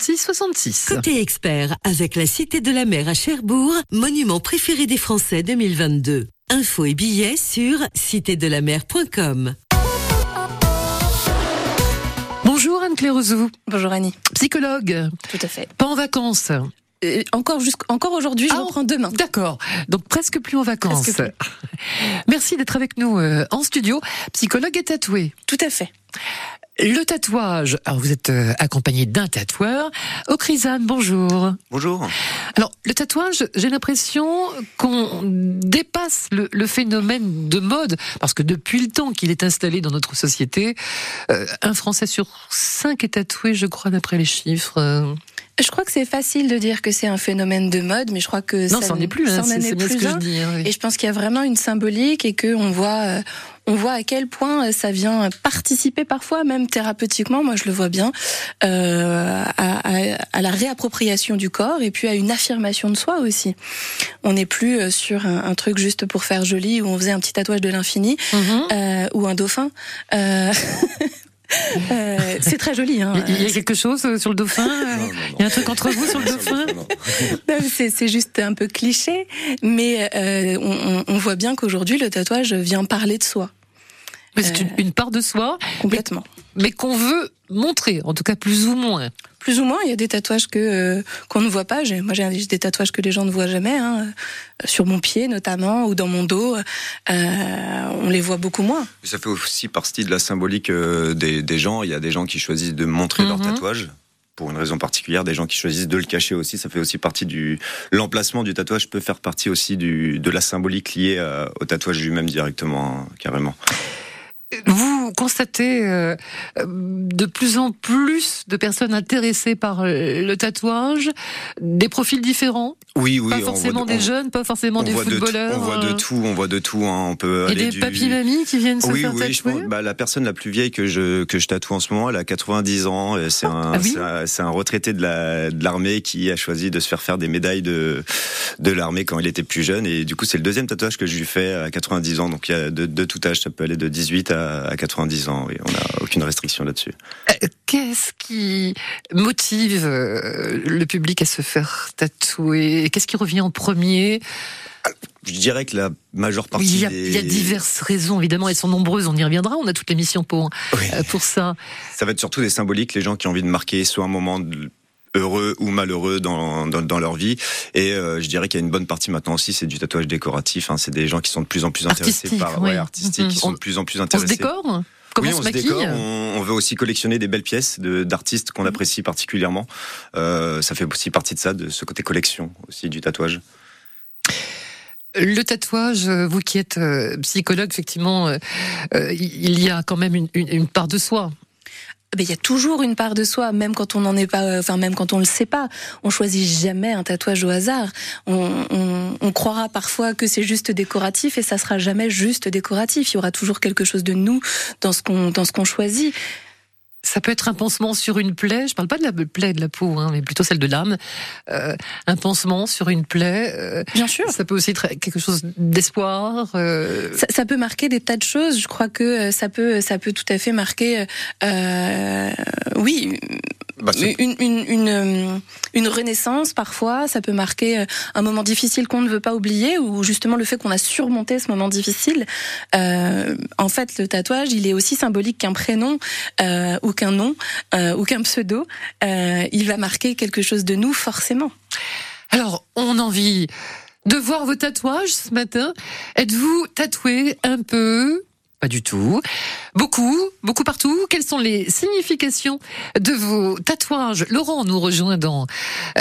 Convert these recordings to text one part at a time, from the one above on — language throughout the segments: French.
66. Côté expert, avec la Cité de la Mer à Cherbourg, monument préféré des Français 2022. Infos et billets sur citédelamer.com. Bonjour Anne-Claire Ozou, Bonjour Annie. psychologue, Tout à fait. pas en vacances. Euh, encore aujourd'hui, je Ah, reprends demain. D'accord, donc presque plus en vacances. Merci d'être avec nous euh, en studio. Psychologue et tatoué. Tout à fait. Le tatouage, alors vous êtes euh, accompagné d'un tatoueur. Ocrisane, bonjour. Bonjour. Alors, le tatouage, j'ai l'impression qu'on dépasse le, le phénomène de mode, parce que depuis le temps qu'il est installé dans notre société, euh, un Français sur cinq est tatoué, je crois, d'après les chiffres. Je crois que c'est facile de dire que c'est un phénomène de mode, mais je crois que Non, ça n'en est plus, hein, ça n'en c'est ce plus que je dis. hein, oui. Et je pense qu'il y a vraiment une symbolique et que on voit, euh, on voit à quel point euh, ça vient participer parfois, même thérapeutiquement. Moi, je le vois bien euh, à, à- à la réappropriation du corps et puis à une affirmation de soi aussi. On n'est plus euh, sur un, un truc juste pour faire joli où on faisait un petit tatouage de l'infini Mhm. euh, ou un dauphin. Euh, euh, c'est très joli. Hein. Il y- a quelque chose euh, sur le dauphin euh, Non, non, non. Il y a un truc entre vous sur le dauphin Non. Non, C'est c'est juste un peu cliché, mais euh, on, on- on voit bien qu'aujourd'hui le tatouage vient parler de soi Mais c'est une, une part de soi, complètement. mais qu'on veut montrer, en tout cas plus ou moins. Plus ou moins, il y a des tatouages que euh, qu'on ne voit pas. Moi, j'ai des tatouages que les gens ne voient jamais, hein, euh, sur mon pied notamment ou dans mon dos. Euh, on les voit beaucoup moins. Ça fait aussi partie de la symbolique des, des gens. Il y a des gens qui choisissent de montrer leur Mhm. tatouage pour une raison particulière, des gens qui choisissent de le cacher aussi. Ça fait aussi partie du l'emplacement du tatouage peut faire partie aussi du de la symbolique liée au tatouage lui-même directement, hein, carrément. Vous constatez euh, de plus en plus de personnes intéressées par le tatouage, des profils différents, Oui, oui. pas on voit forcément de- des on- jeunes, pas forcément des voit de tout- footballeurs. on voit de euh, tout, on voit de tout. hein. On peut Et aller des du... papis mamies qui viennent se Oui, faire oui, je tatouer? pense, bah, la personne la plus vieille que je, que je tatoue en ce moment, elle a 90 ans. et C'est un, Ah oui? c'est un, c'est un retraité de la, de l'armée qui a choisi de se faire faire des médailles de, de l'armée quand il était plus jeune. Et du coup, c'est le deuxième tatouage que je lui fais à 90 ans. Donc, il y a de, de tout âge. Ça peut aller de 18 à, à 90 ans. Et on n'a aucune restriction là-dessus. Euh, Qu'est-ce qui motive euh, le public à se faire tatouer? Qu'est-ce qui revient en premier? Je dirais que la majeure Oui, partie il y, a, des... il y a diverses raisons, évidemment, elles sont nombreuses, on y reviendra, on a toute l'émission pour, Oui. euh, pour ça. Ça va être surtout des symboliques, les gens qui ont envie de marquer soit un moment de- heureux ou malheureux dans, dans, dans leur vie. Et euh, je dirais qu'il y a une bonne partie maintenant aussi, c'est du tatouage décoratif. Hein. C'est des gens qui sont de plus en plus intéressés Artistique, par oui. ouais, artistique, Mhm. qui sont On- de plus en plus On se intéressés. décore? Comment oui, on, on se décore. On, on veut aussi collectionner des belles pièces d'artistes qu'on apprécie particulièrement. Euh, ça fait aussi partie de ça, de ce côté collection aussi du tatouage. Le tatouage, euh, vous qui êtes psychologue, effectivement, euh, il y a quand même une, une- une part de soi. Mais il y a toujours une part de soi, même quand on n'en est pas, enfin même quand on le sait pas. On choisit jamais un tatouage au hasard. On, on, on croira parfois que c'est juste décoratif et ça sera jamais juste décoratif. Il y aura toujours quelque chose de nous dans ce qu'on dans ce qu'on choisit. Ça peut être un pansement sur une plaie. Je parle pas de la plaie de la peau, hein, mais plutôt celle de l'âme. Euh, un pansement sur une plaie. euh, Bien sûr. ça peut aussi être quelque chose d'espoir. euh, Ça, ça peut marquer des tas de choses. Je crois que euh, ça peut, ça peut tout à fait marquer, euh, oui, Bah, une, une, une, euh, une renaissance parfois. Ça peut marquer euh, un moment difficile qu'on ne veut pas oublier, ou justement le fait qu'on a surmonté ce moment difficile. Euh, en fait, le tatouage, il est aussi symbolique qu'un prénom euh, ou qu'un nom euh, ou qu'un pseudo. Euh, il va marquer quelque chose de nous forcément. Alors, on a envie de voir vos tatouages ce matin. Êtes-vous tatoué un peu Pas du tout. Beaucoup, beaucoup partout. Quelles sont les significations de vos tatouages? Laurent nous rejoint dans,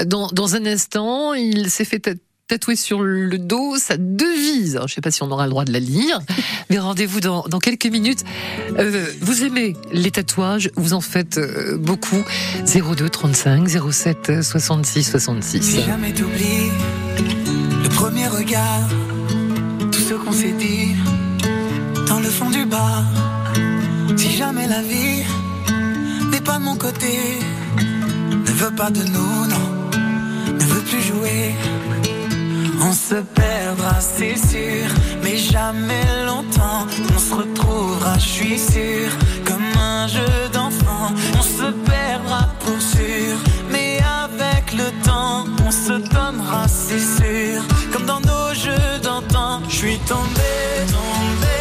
dans, dans un instant. Il s'est fait ta- tatouer sur le dos sa devise. Alors, je ne sais pas si on aura le droit de la lire, mais rendez-vous dans, dans quelques minutes. Euh, vous aimez les tatouages, vous en faites euh, beaucoup. 02 35 07 66 66. Si jamais t'oublies le premier regard, tout ce qu'on s'est dit Si jamais la vie n'est pas de mon côté, ne veut pas de nous, non, ne veut plus jouer. On se perdra, c'est sûr, mais jamais longtemps. On se retrouvera, je suis sûr comme un jeu d'enfant. On se perdra pour sûr, mais avec le temps, on se donnera, c'est sûr. Comme dans nos jeux d'antan, je suis tombé, tombé.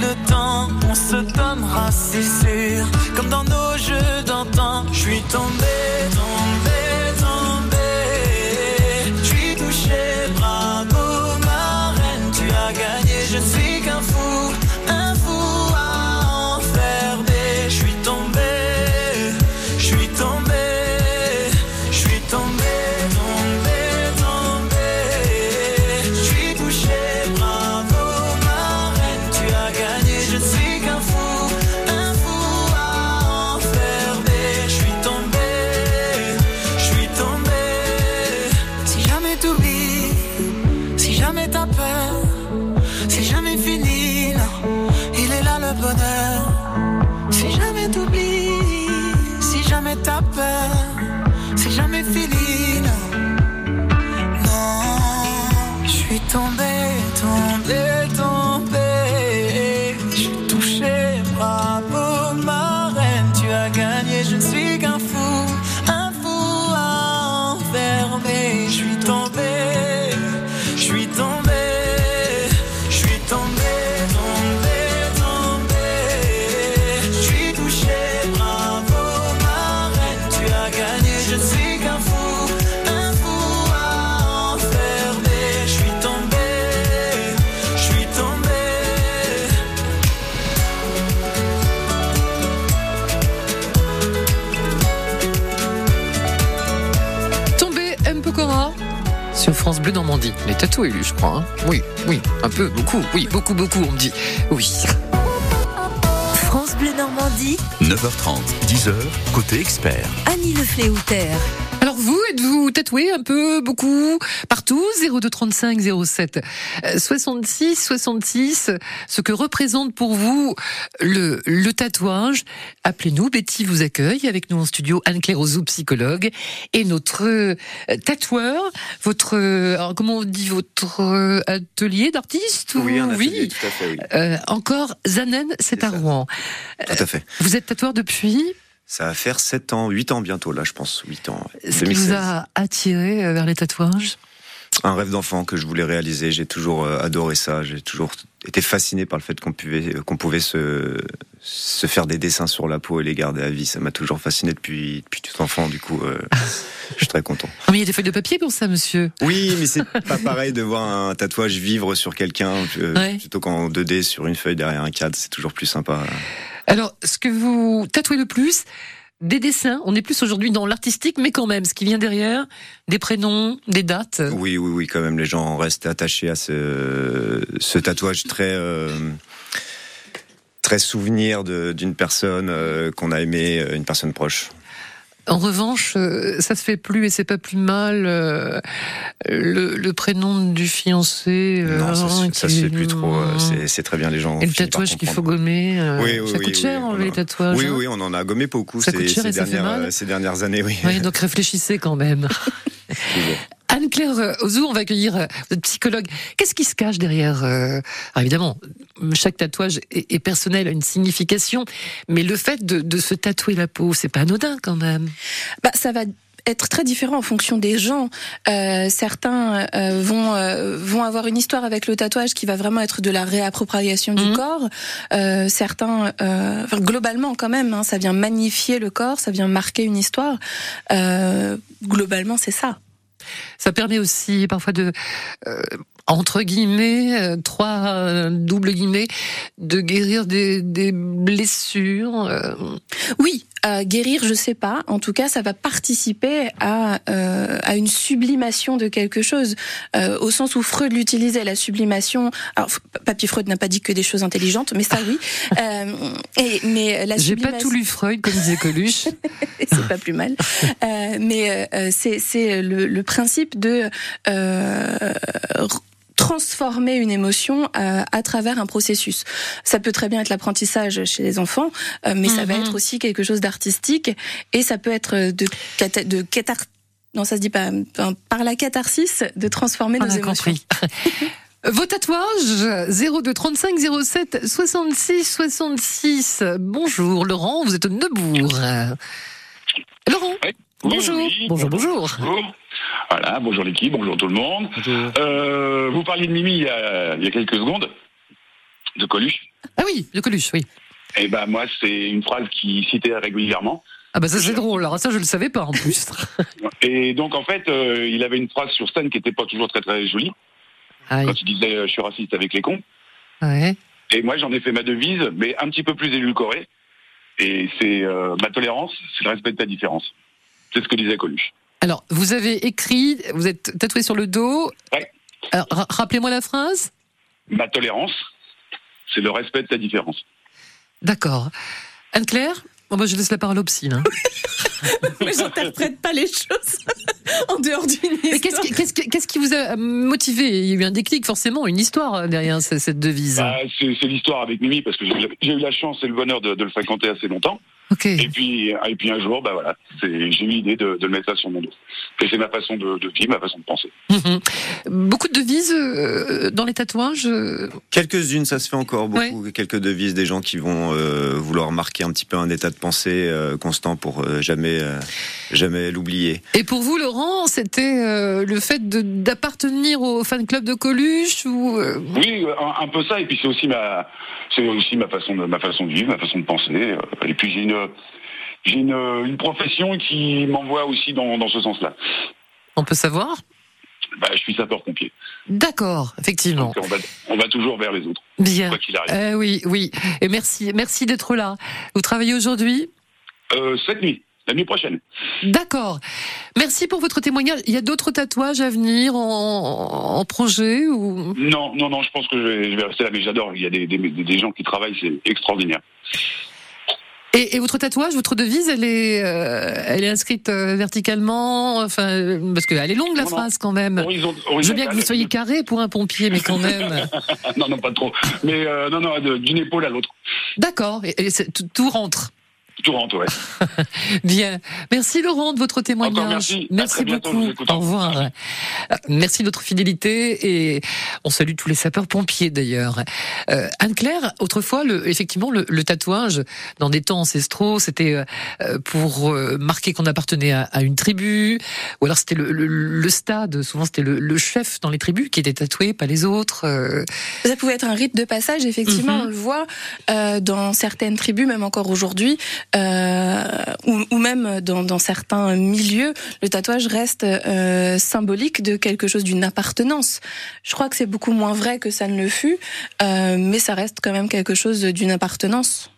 le temps, on se donnera, c'est sûr, comme dans nos jeux d'antan. Je suis tombé. Les tatoués, lui, je crois. hein. Oui, oui, un peu, beaucoup, oui, beaucoup, beaucoup, on me dit. Oui. France Bleu Normandie, 9h30, 10h, côté expert. Annie Le Fléoutère. Vous, êtes-vous tatoué un peu, beaucoup, partout? 0235 07 euh, 66 66, ce que représente pour vous le, le tatouage? Appelez-nous, Betty vous accueille, avec nous en studio Anne-Claire Ozou, psychologue, et notre euh, tatoueur, votre, euh, alors, comment on dit, votre euh, atelier d'artiste ou- Oui, un atelier, tout à fait, oui. Euh, encore, Zanen, c'est C'est à ça. Rouen. Tout à fait. Vous êtes tatoueur depuis? Ça va faire 7 ans, 8 ans bientôt, là, je pense. 8 ans. Ce qui vous a attiré euh, vers les tatouages? Un rêve d'enfant que je voulais réaliser. J'ai toujours euh, adoré ça. J'ai toujours été fasciné par le fait qu'on pouvait, qu'on pouvait se, se faire des dessins sur la peau et les garder à vie. Ça m'a toujours fasciné depuis, depuis tout enfant. Du coup, euh, je suis très content. Ah, Mais il y a des feuilles de papier pour ça, monsieur. Oui, mais c'est pas pareil de voir un tatouage vivre sur quelqu'un euh, Ouais. plutôt qu'en 2D sur une feuille derrière un cadre. C'est toujours plus sympa. Alors, ce que vous tatouez le plus, des dessins. On est plus aujourd'hui dans l'artistique, mais quand même, ce qui vient derrière, des prénoms, des dates. Oui, oui, oui, quand même, les gens restent attachés à ce, ce tatouage très, euh, très souvenir d'une personne euh, qu'on a aimée, euh, une personne proche. En revanche, euh, ça se fait plus et c'est pas plus mal. euh, le, le prénom du fiancé. euh, non, ça, se- ça se qui- fait plus trop. euh, c'est- C'est très bien, les gens. Et le tatouage qu'il faut gommer. Oui, oui, ça coûte oui, cher, enlever on les tatouages. Oui, hein. oui, on en a gommé beaucoup ces, dernières, ces dernières années, oui. Oui, donc réfléchissez quand même. Anne-Claire euh, Ozou, on va accueillir euh, votre psychologue. Qu'est-ce qui se cache derrière euh, alors Évidemment, chaque tatouage est, personnel, a une signification, mais le fait de, de se tatouer la peau, c'est pas anodin quand même. Bah, ça va être très différent en fonction des gens. Euh, certains euh, vont euh, vont avoir une histoire avec le tatouage qui va vraiment être de la réappropriation du Mhm. corps. Euh, certains, euh, enfin, globalement quand même, hein, ça vient magnifier le corps, ça vient marquer une histoire. Euh, globalement, c'est ça. Ça permet aussi parfois de, euh, entre guillemets, euh, trois euh, double guillemets, de guérir des, des blessures. euh. Oui, euh, guérir, je sais pas. En tout cas, ça va participer à, euh, à une sublimation de quelque chose, euh, au sens où Freud l'utilisait, la sublimation. Alors, Papy Freud n'a pas dit que des choses intelligentes, mais ça oui. Euh, et, mais la J'ai pas tout lu Freud, comme disait Coluche. c'est pas plus mal. Mais c'est c'est le, le principe de transformer une émotion euh, à travers un processus. Ça peut très bien être l'apprentissage chez les enfants, euh, mais ça va Mhm. être aussi quelque chose d'artistique et ça peut être de cata- de catar non ça se dit pas enfin, par la catharsis de transformer On nos a émotions. compris. Vos tatouages 02 35 07 66 66. Bonjour Laurent, vous êtes au Neubourg. Laurent, Oui. Bonjour. Oui, bonjour, bonjour. Bonjour. Voilà, bonjour l'équipe, bonjour tout le monde. Euh, vous parliez de Mimi il y, a, il y a quelques secondes, de Coluche. Ah oui, le Coluche, oui. Et ben moi, c'est une phrase qui citait régulièrement. Ah bah ça c'est drôle, alors ça je le savais pas en plus. Et donc en fait, euh, il avait une phrase sur scène qui n'était pas toujours très très jolie. Aïe. Quand il disait euh, je suis raciste avec les cons. Ouais. Et moi, j'en ai fait ma devise, mais un petit peu plus édulcorée. Et c'est euh, ma tolérance, c'est le respect de ta différence. C'est ce que disait Coluche. Alors, vous avez écrit, vous êtes tatoué sur le dos. Ouais. Rappelez-moi la phrase. Ma tolérance, c'est le respect de ta différence. D'accord. Anne-Claire Bon, bah, je laisse la parole au psy. hein. Mais j'interprète pas les choses en dehors d'une histoire. Mais qu'est-ce qui, qu'est-ce qui- qu'est-ce qui vous a motivé? Il y a eu un déclic, forcément, une histoire derrière ce- cette devise. Bah, c'est c'est l'histoire avec Mimi parce que j'ai j'ai eu la chance et le bonheur de, de le fréquenter assez longtemps. Et puis, et puis un jour, bah voilà, j'ai eu l'idée de, de le mettre ça sur mon dos. Et c'est ma façon de, de vivre, ma façon de penser. Mhm. Beaucoup de devises euh, dans les tatouages. euh, Quelques-unes, ça se fait encore beaucoup. Quelques devises des gens qui vont euh, vouloir marquer un petit peu un état de pensée euh, constant pour euh, jamais, euh, jamais l'oublier. Et pour vous, Laurent, c'était euh, le fait d'appartenir au fan club de Coluche ou euh, Oui, un, un peu ça. Et puis c'est aussi ma, c'est aussi ma façon de, ma façon de vivre, ma façon de penser. Et puis j'ai une, j'ai une, une profession qui m'envoie aussi dans, dans ce sens-là. on peut savoir? Bah, je suis sapeur-pompier. D'accord, effectivement. Donc on va, on va toujours vers les autres, Bien. quoi qu'il arrive. Euh, oui, oui. Et merci, merci d'être là. Vous travaillez aujourd'hui? Euh, cette nuit, la nuit prochaine. D'accord. Merci pour votre témoignage. Il y a d'autres tatouages à venir en, en projet ou? Non, non, non, je pense que je vais, je vais rester là, mais j'adore. Il y a des, des, des gens qui travaillent, c'est extraordinaire. Et, et votre tatouage, votre devise, elle est, euh, elle est inscrite euh, verticalement, enfin, euh, parce qu'elle est longue la Non, non. phrase quand même. Horizon- Je veux bien que vous soyez carré pour un pompier, mais quand même. non, non, pas trop. Mais euh, non, non, d'une épaule à l'autre. D'accord. Et, et c'est- tout, tout rentre. Tout rentre, ouais. Bien. Merci Laurent de votre témoignage. Encore merci. Bientôt, vous beaucoup. écoute. Au revoir. Euh, Merci de votre fidélité et on salue tous les sapeurs-pompiers d'ailleurs. Euh, Anne-Claire, autrefois, le, effectivement, le, le tatouage dans des temps ancestraux, c'était euh, pour euh, marquer qu'on appartenait à, à une tribu, ou alors c'était le, le, le stade. Souvent, c'était le, le chef dans les tribus qui était tatoué, pas les autres. euh. Ça pouvait être un rite de passage, effectivement, Mhm. on le voit euh, dans certaines tribus, même encore aujourd'hui, ou, ou même dans, dans certains milieux, le tatouage reste euh, symbolique de quelque chose, d'une appartenance. Je crois que c'est beaucoup moins vrai que ça ne le fut, euh, mais ça reste quand même quelque chose d'une appartenance.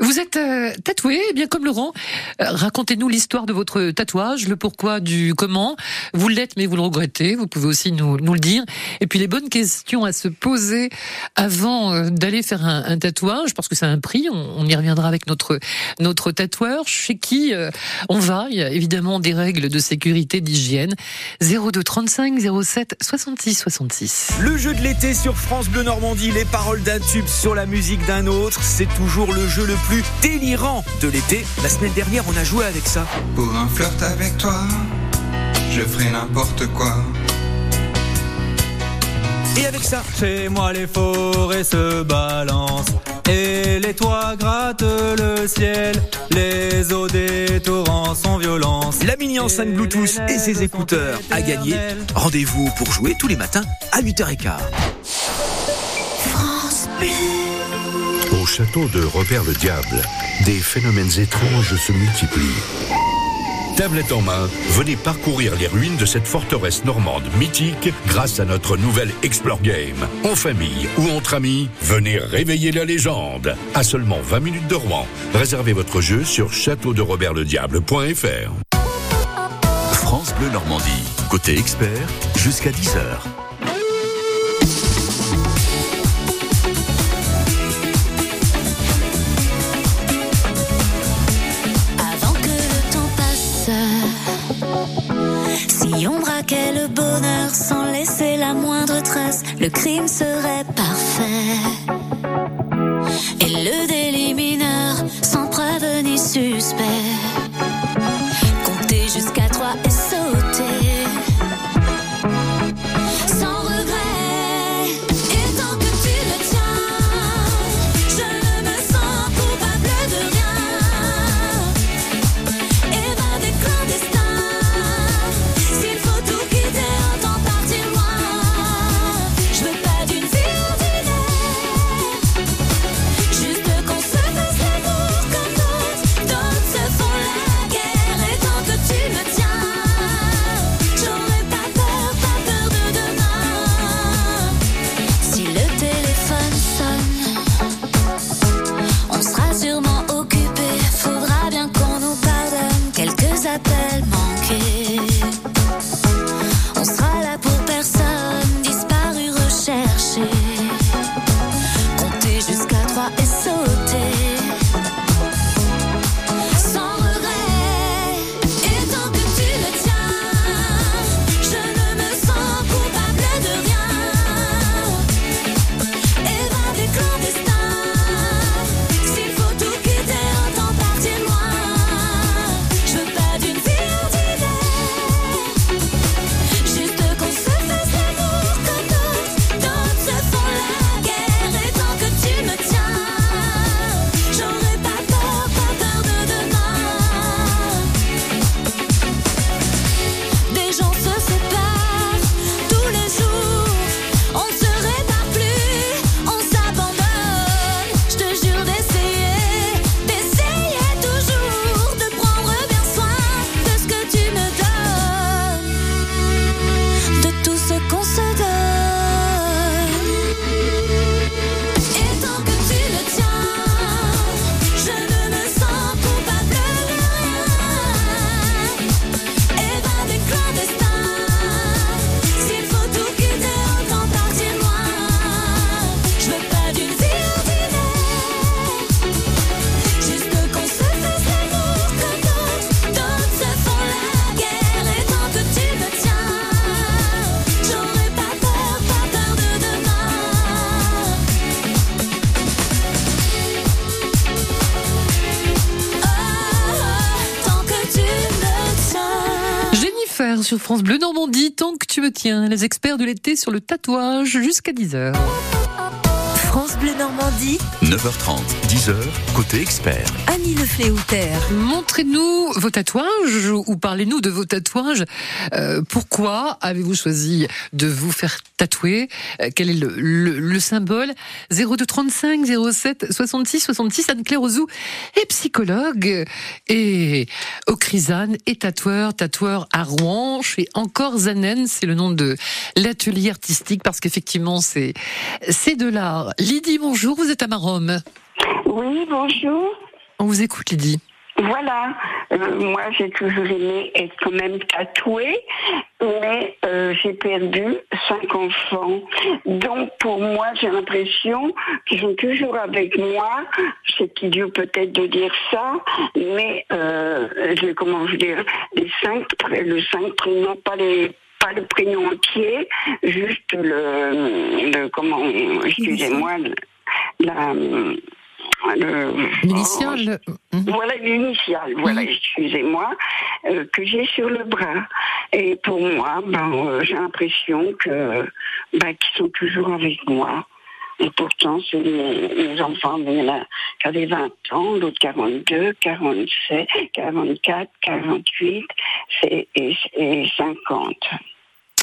Vous êtes euh, tatoué, eh bien comme Laurent. Euh, Racontez-nous l'histoire de votre tatouage, le pourquoi du comment. Vous l'êtes, mais vous le regrettez. Vous pouvez aussi nous, le dire. Et puis les bonnes questions à se poser avant euh, d'aller faire un, un tatouage, parce que a un prix. On, on y reviendra avec notre notre tatoueur. Chez qui euh, on va? Il y a évidemment des règles de sécurité, d'hygiène. 02 35 07 66 66. Le jeu de l'été sur France Bleu Normandie, les paroles d'un tube sur la musique d'un autre, c'est toujours le jeu le plus délirant de l'été. La semaine dernière, on a joué avec ça. Pour un flirt avec toi, je ferai n'importe quoi. Et avec ça, Chez moi les forêts se balancent et les toits grattent le ciel. Les eaux des torrents sont violences. la mini enceinte Bluetooth et ses écouteurs à gagner. Rendez-vous pour jouer tous les matins à 8h15. Au château de Robert le Diable, des phénomènes étranges se multiplient. Tablette en main, venez parcourir les ruines de cette forteresse normande mythique grâce à notre nouvelle Explore Game. En famille ou entre amis, venez réveiller la légende. À seulement 20 minutes de Rouen, réservez votre jeu sur châteauderobertlediable.fr. France Bleu Normandie. Côté expert, jusqu'à 10h. Le bonheur sans laisser la moindre trace, le crime serait parfait. Et le délit mineur sans preuve ni suspect. Sur France Bleu Normandie, tant que tu me tiens, les experts de l'été sur le tatouage jusqu'à 10h. Bleu Normandie, 9h30, 10h, côté expert. Annie Le Fléouter. Montrez-nous vos tatouages ou parlez-nous de vos tatouages. Euh, pourquoi avez-vous choisi de vous faire tatouer? Euh, Quel est le, le, le symbole? 02 35 07 66 66 Anne-Claire Ozou est psychologue et Ocrisane est tatoueur, tatoueur à Rouen chez Encore Zanen, c'est le nom de l'atelier artistique parce qu'effectivement c'est c'est de l'art. Lydie, bonjour, vous êtes à Marom. Oui, bonjour. On vous écoute Lydie. Voilà, Euh, moi j'ai toujours aimé être quand même tatouée, mais euh, j'ai perdu cinq enfants. Donc pour moi j'ai l'impression qu'ils sont toujours avec moi. C'est idiot peut-être de dire ça, mais euh, je, comment je dire, les cinq, le cinq prénoms, pas les pas le prénom entier, juste le, le comment, excusez-moi, la, le, L'initiale voilà l'initiale, voilà, excusez-moi, euh, que j'ai sur le bras. Et pour moi, ben, euh, j'ai l'impression que ben, qu'ils sont toujours avec moi. Et pourtant, c'est mes, enfants, il y en a qui avaient 20 ans, l'autre 42, 47, 44, 48 c'est- et, et 50.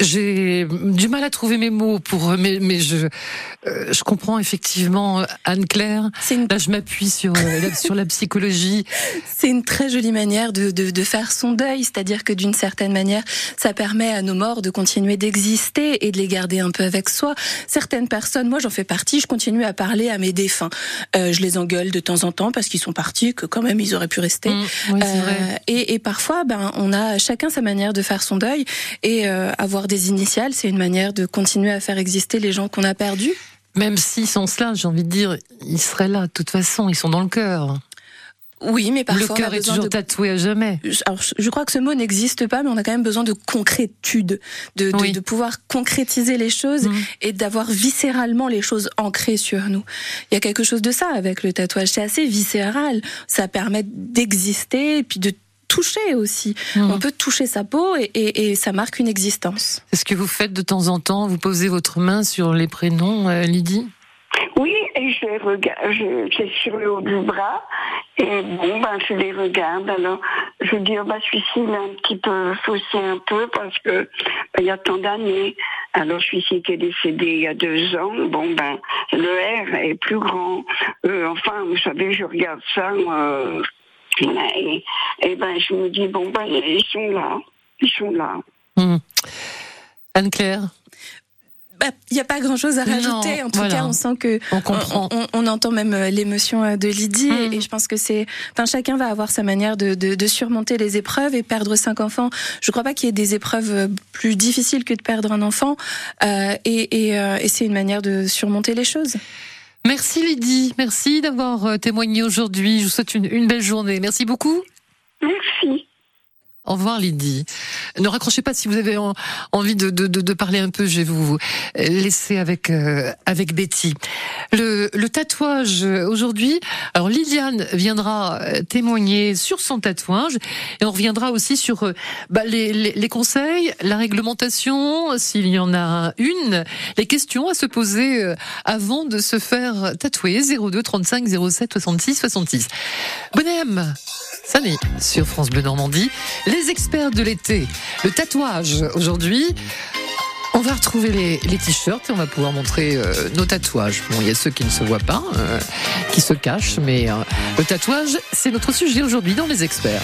J'ai du mal à trouver mes mots pour, mais, mais je, euh, je comprends effectivement Anne Claire. Là, je m'appuie sur euh, la, sur la psychologie. C'est une très jolie manière de, de, de faire son deuil, c'est-à-dire que d'une certaine manière, ça permet à nos morts de continuer d'exister et de les garder un peu avec soi. Certaines personnes, moi j'en fais partie, je continue à parler à mes défunts. Euh, je les engueule de temps en temps parce qu'ils sont partis, que quand même ils auraient pu rester. Mmh, oui, vrai. Euh, et, et parfois, ben, on a chacun sa manière de faire son deuil et euh, avoir des initiales, c'est une manière de continuer à faire exister les gens qu'on a perdus. Même s'ils sont cela, j'ai envie de dire, ils seraient là. De toute façon, ils sont dans le cœur. Oui, mais parfois le cœur est toujours de tatoué à jamais. alors, je- crois que ce mot n'existe pas, mais on a quand même besoin de concrétude, de, de, Oui. de pouvoir concrétiser les choses Mhm. et d'avoir viscéralement les choses ancrées sur nous. Il y a quelque chose de ça avec le tatouage, c'est assez viscéral. Ça permet d'exister et puis de toucher aussi. Mhm. On peut toucher sa peau et, et, et ça marque une existence. C'est ce que vous faites de temps en temps. Vous posez votre main sur les prénoms, euh, Lydie? Oui, et je les regarde, je, c'est sur le haut du bras, et bon, ben, je les regarde, alors, je dis, oh, ben, celui-ci, il est un petit peu faussé un peu, parce que, ben, il y a tant d'années. Alors, celui-ci qui est décédé il y a deux ans, bon, ben, le R est plus grand. Euh, enfin, vous savez, je regarde ça, euh, voilà, et, et ben, je me dis, bon, ben, ils sont là, ils sont là. Hmm. Anne-Claire Bah, Il n'y a pas grand-chose à Non, rajouter. en tout voilà. cas, on sent que On comprend. on, on entend même euh, l'émotion euh, de Lydie Mm. et, et je pense que c'est, enfin, chacun va avoir sa manière de, de, de surmonter les épreuves et perdre cinq enfants. Je crois pas qu'il y ait des épreuves euh, plus difficiles que de perdre un enfant euh, et, et, euh, et c'est une manière de surmonter les choses. Merci Lydie, merci d'avoir euh, témoigné aujourd'hui. Je vous souhaite une, une belle journée. Merci beaucoup. Merci. Au revoir Lydie. Ne raccrochez pas si vous avez en- envie de, de, de, parler un peu. Je vais vous laisser avec euh, avec Betty. Le, le tatouage aujourd'hui. Alors Liliane viendra euh, témoigner sur son tatouage et on reviendra aussi sur euh, bah, les, les, les conseils, la réglementation, s'il y en a une, les questions à se poser euh, avant de se faire tatouer. 02 35 07 66 66. Bonhomme. Salut sur France Bleu Normandie. Les experts de l'été, le tatouage aujourd'hui. On va retrouver les, t-shirts et on va pouvoir montrer euh, nos tatouages. Bon, il y a ceux qui ne se voient pas, euh, qui se cachent, mais euh, le tatouage, c'est notre sujet aujourd'hui dans les experts.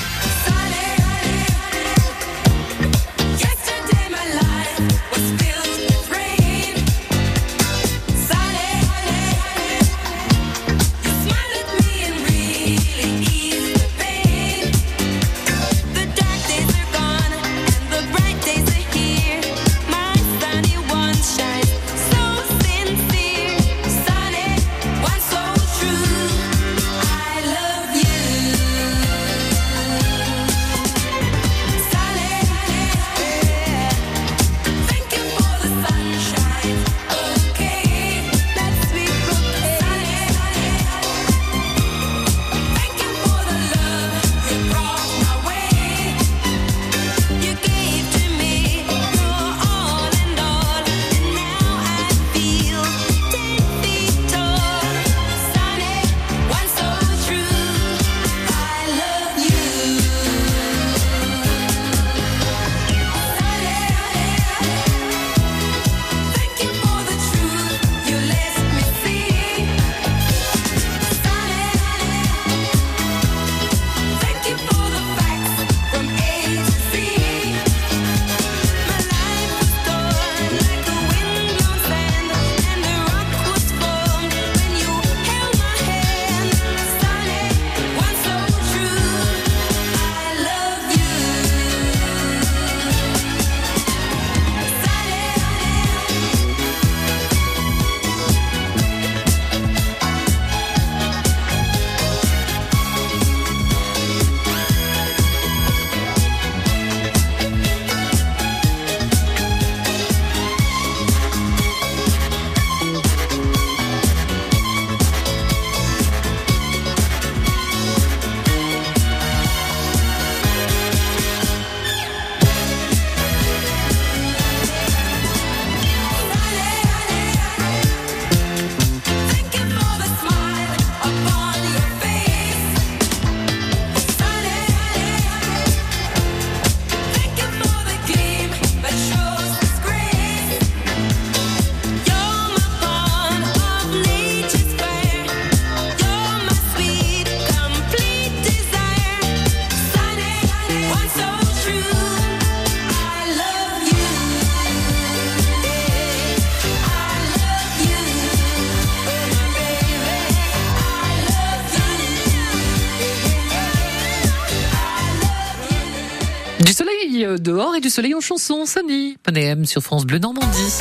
Du soleil en chanson, Sunny. Panem sur France Bleu Normandie.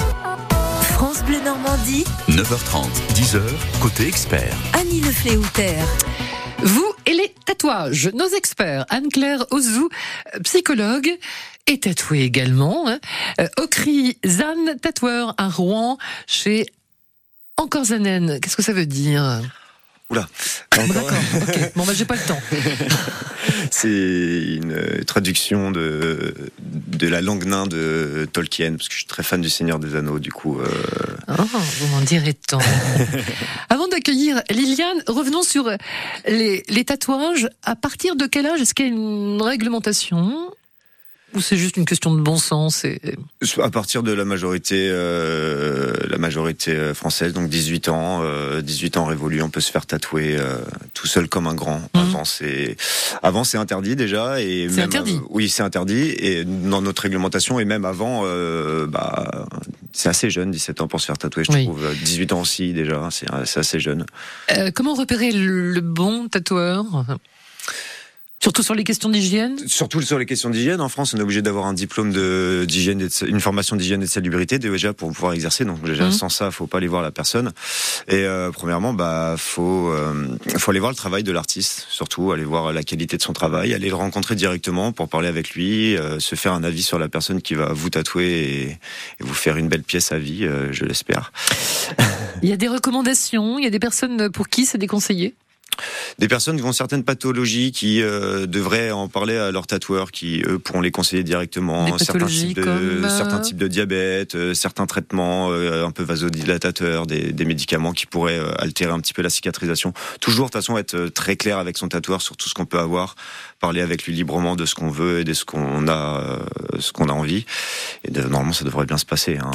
France Bleu Normandie, 9h30, 10h, côté expert. Annie Le Fléauter. Vous et les tatouages, nos experts, Anne-Claire Ozou, psychologue et tatouée également, hein. Euh, Okri Zan, tatoueur à Rouen, chez Encore Zanen. Qu'est-ce que ça veut dire? Oula. Bon, D'accord, ok. Bon, bah, j'ai pas le temps. C'est une euh, traduction de, de la langue nain de Tolkien, parce que je suis très fan du Seigneur des Anneaux, du coup. euh, Oh, vous m'en direz tant. Avant d'accueillir Liliane, revenons sur les, les tatouages. À partir de quel âge est-ce qu'il y a une réglementation? Ou c'est juste une question de bon sens et... À partir de la majorité, euh, la majorité euh, française, donc 18 ans, euh, 18 ans révolus, on peut se faire tatouer euh, tout seul comme un grand. Avant c'est, avant c'est interdit déjà et C'est interdit. oui, c'est interdit et dans notre réglementation et même avant, bah, c'est assez jeune, 17 ans pour se faire tatouer, je Oui. trouve. 18 ans aussi déjà, c'est assez jeune. Comment repérer le, le bon tatoueur? Surtout sur les questions d'hygiène? Surtout sur les questions d'hygiène, en France, on est obligé d'avoir un diplôme d'hygiène, une formation d'hygiène et de salubrité déjà pour pouvoir exercer. Donc déjà Mhm. sans ça, faut pas aller voir la personne. Et euh, premièrement, bah faut euh, faut aller voir le travail de l'artiste, surtout aller voir la qualité de son travail, aller le rencontrer directement pour parler avec lui, euh, se faire un avis sur la personne qui va vous tatouer et, et vous faire une belle pièce à vie, euh, je l'espère. Il y a des recommandations, il y a des personnes pour qui c'est déconseillé? Des personnes qui ont certaines pathologies qui euh, devraient en parler à leurs tatoueurs qui, eux, pourront les conseiller directement. Des certains pathologies types, de, comme, euh, certains types de diabète, euh, certains traitements euh, un peu vasodilatateurs, des, des médicaments qui pourraient altérer un petit peu la cicatrisation. Toujours, de toute façon, être très clair avec son tatoueur sur tout ce qu'on peut avoir, parler avec lui librement de ce qu'on veut et de ce qu'on a, ce qu'on a envie. Et de- normalement, ça devrait bien se passer. Hein.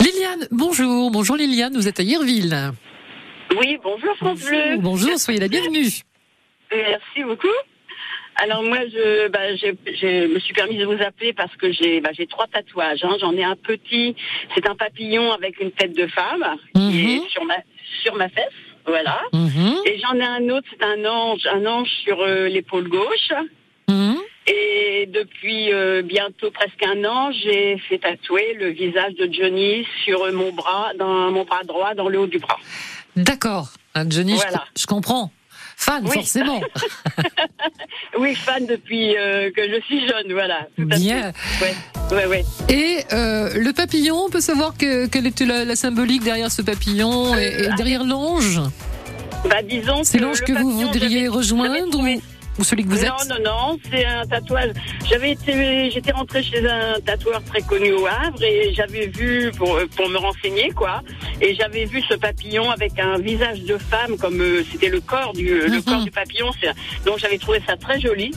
Liliane, bonjour. Bonjour Liliane, vous êtes à Yerville. Oui, bonjour France Bleu. Bonjour, soyez la bienvenue. Merci beaucoup. Alors moi, je, bah, j'ai- me suis permis de vous appeler parce que j'ai bah, trois tatouages. hein. J'en ai un petit, c'est un papillon avec une tête de femme qui est sur ma, sur ma fesse. Voilà. Et j'en ai un autre, c'est un ange, un ange sur euh, l'épaule gauche. Et depuis euh, bientôt presque un an, j'ai fait tatouer le visage de Johnny sur mon bras, dans mon bras droit, dans le haut du bras. D'accord. Hein, Johnny, je- Voilà. je, comprends. Fan, Oui. forcément. Oui, fan depuis euh, que je suis jeune, voilà. Tout Bien. fait. Ouais, ouais, ouais. Et euh, le papillon, on peut savoir que, quelle était la, la symbolique derrière ce papillon et, et derrière l'ange? Bah, disons C'est l'ange que vous voudriez rejoindre ou celui que vous non, êtes non, non, c'est un tatouage. J'avais été, j'étais rentrée chez un tatoueur très connu au Havre et j'avais vu pour pour me renseigner quoi, et j'avais vu ce papillon avec un visage de femme comme euh, c'était le corps du le Mhm. corps du papillon. Donc j'avais trouvé ça très joli.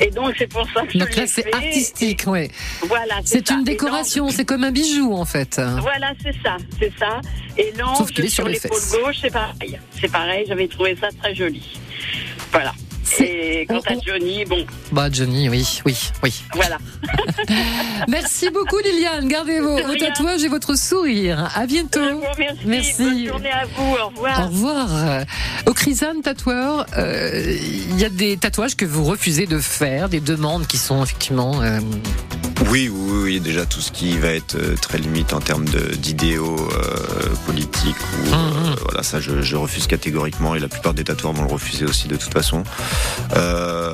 Et donc c'est pour ça que je Donc là, c'est artistique, ouais. Voilà, C'est une Et décoration, c'est comme un bijou en fait. Voilà, c'est ça, c'est ça. Et l'ange sur sur l'épaule gauche, c'est pareil. C'est pareil, j'avais trouvé ça très joli. Voilà. Et quant à Johnny, bon, Bah Johnny, oui, oui, oui. voilà. Merci beaucoup Liliane, gardez vos, vos tatouages et votre sourire. À bientôt. Merci. Bonne journée à vous. Au revoir. Au revoir. Au tatoueur, euh, il y a des tatouages que vous refusez de faire, des demandes qui sont effectivement. euh, Oui, oui, oui, déjà tout ce qui va être euh, très limite en termes d'idéaux euh, politiques ou euh, voilà ça je, je refuse catégoriquement et la plupart des tatoueurs vont le refuser aussi de toute façon. Euh,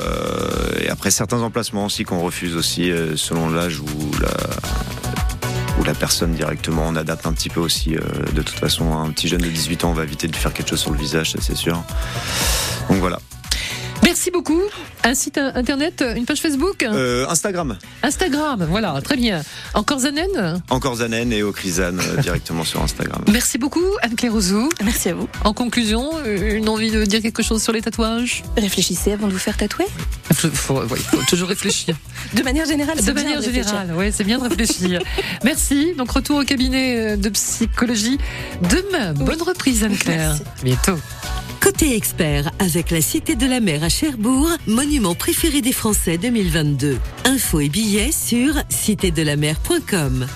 et après certains emplacements aussi qu'on refuse aussi selon l'âge ou la ou la personne directement on adapte un petit peu aussi euh, de toute façon un petit jeune de 18 ans on va éviter de lui faire quelque chose sur le visage ça c'est sûr. Donc voilà. Merci beaucoup. Un site internet, une page Facebook Euh, Instagram. Instagram, voilà, très bien. Encore Zanen Encore Zanen et Okrizan euh, directement sur Instagram. Merci beaucoup, Anne-Claire Ozou. Merci à vous. En conclusion, euh, une envie de dire quelque chose sur les tatouages? Réfléchissez avant de vous faire tatouer. Il faut, faut- ouais, il faut toujours réfléchir. De manière générale, De c'est bien manière réfléchir. générale, ouais, c'est bien de réfléchir. Merci. Donc retour au cabinet euh, de psychologie demain. Bonne reprise Anne-Claire. Bientôt. Côté expert, avec la Cité de la Mer à Monument préféré des Français 2022. Infos et billets sur citédelamer.com.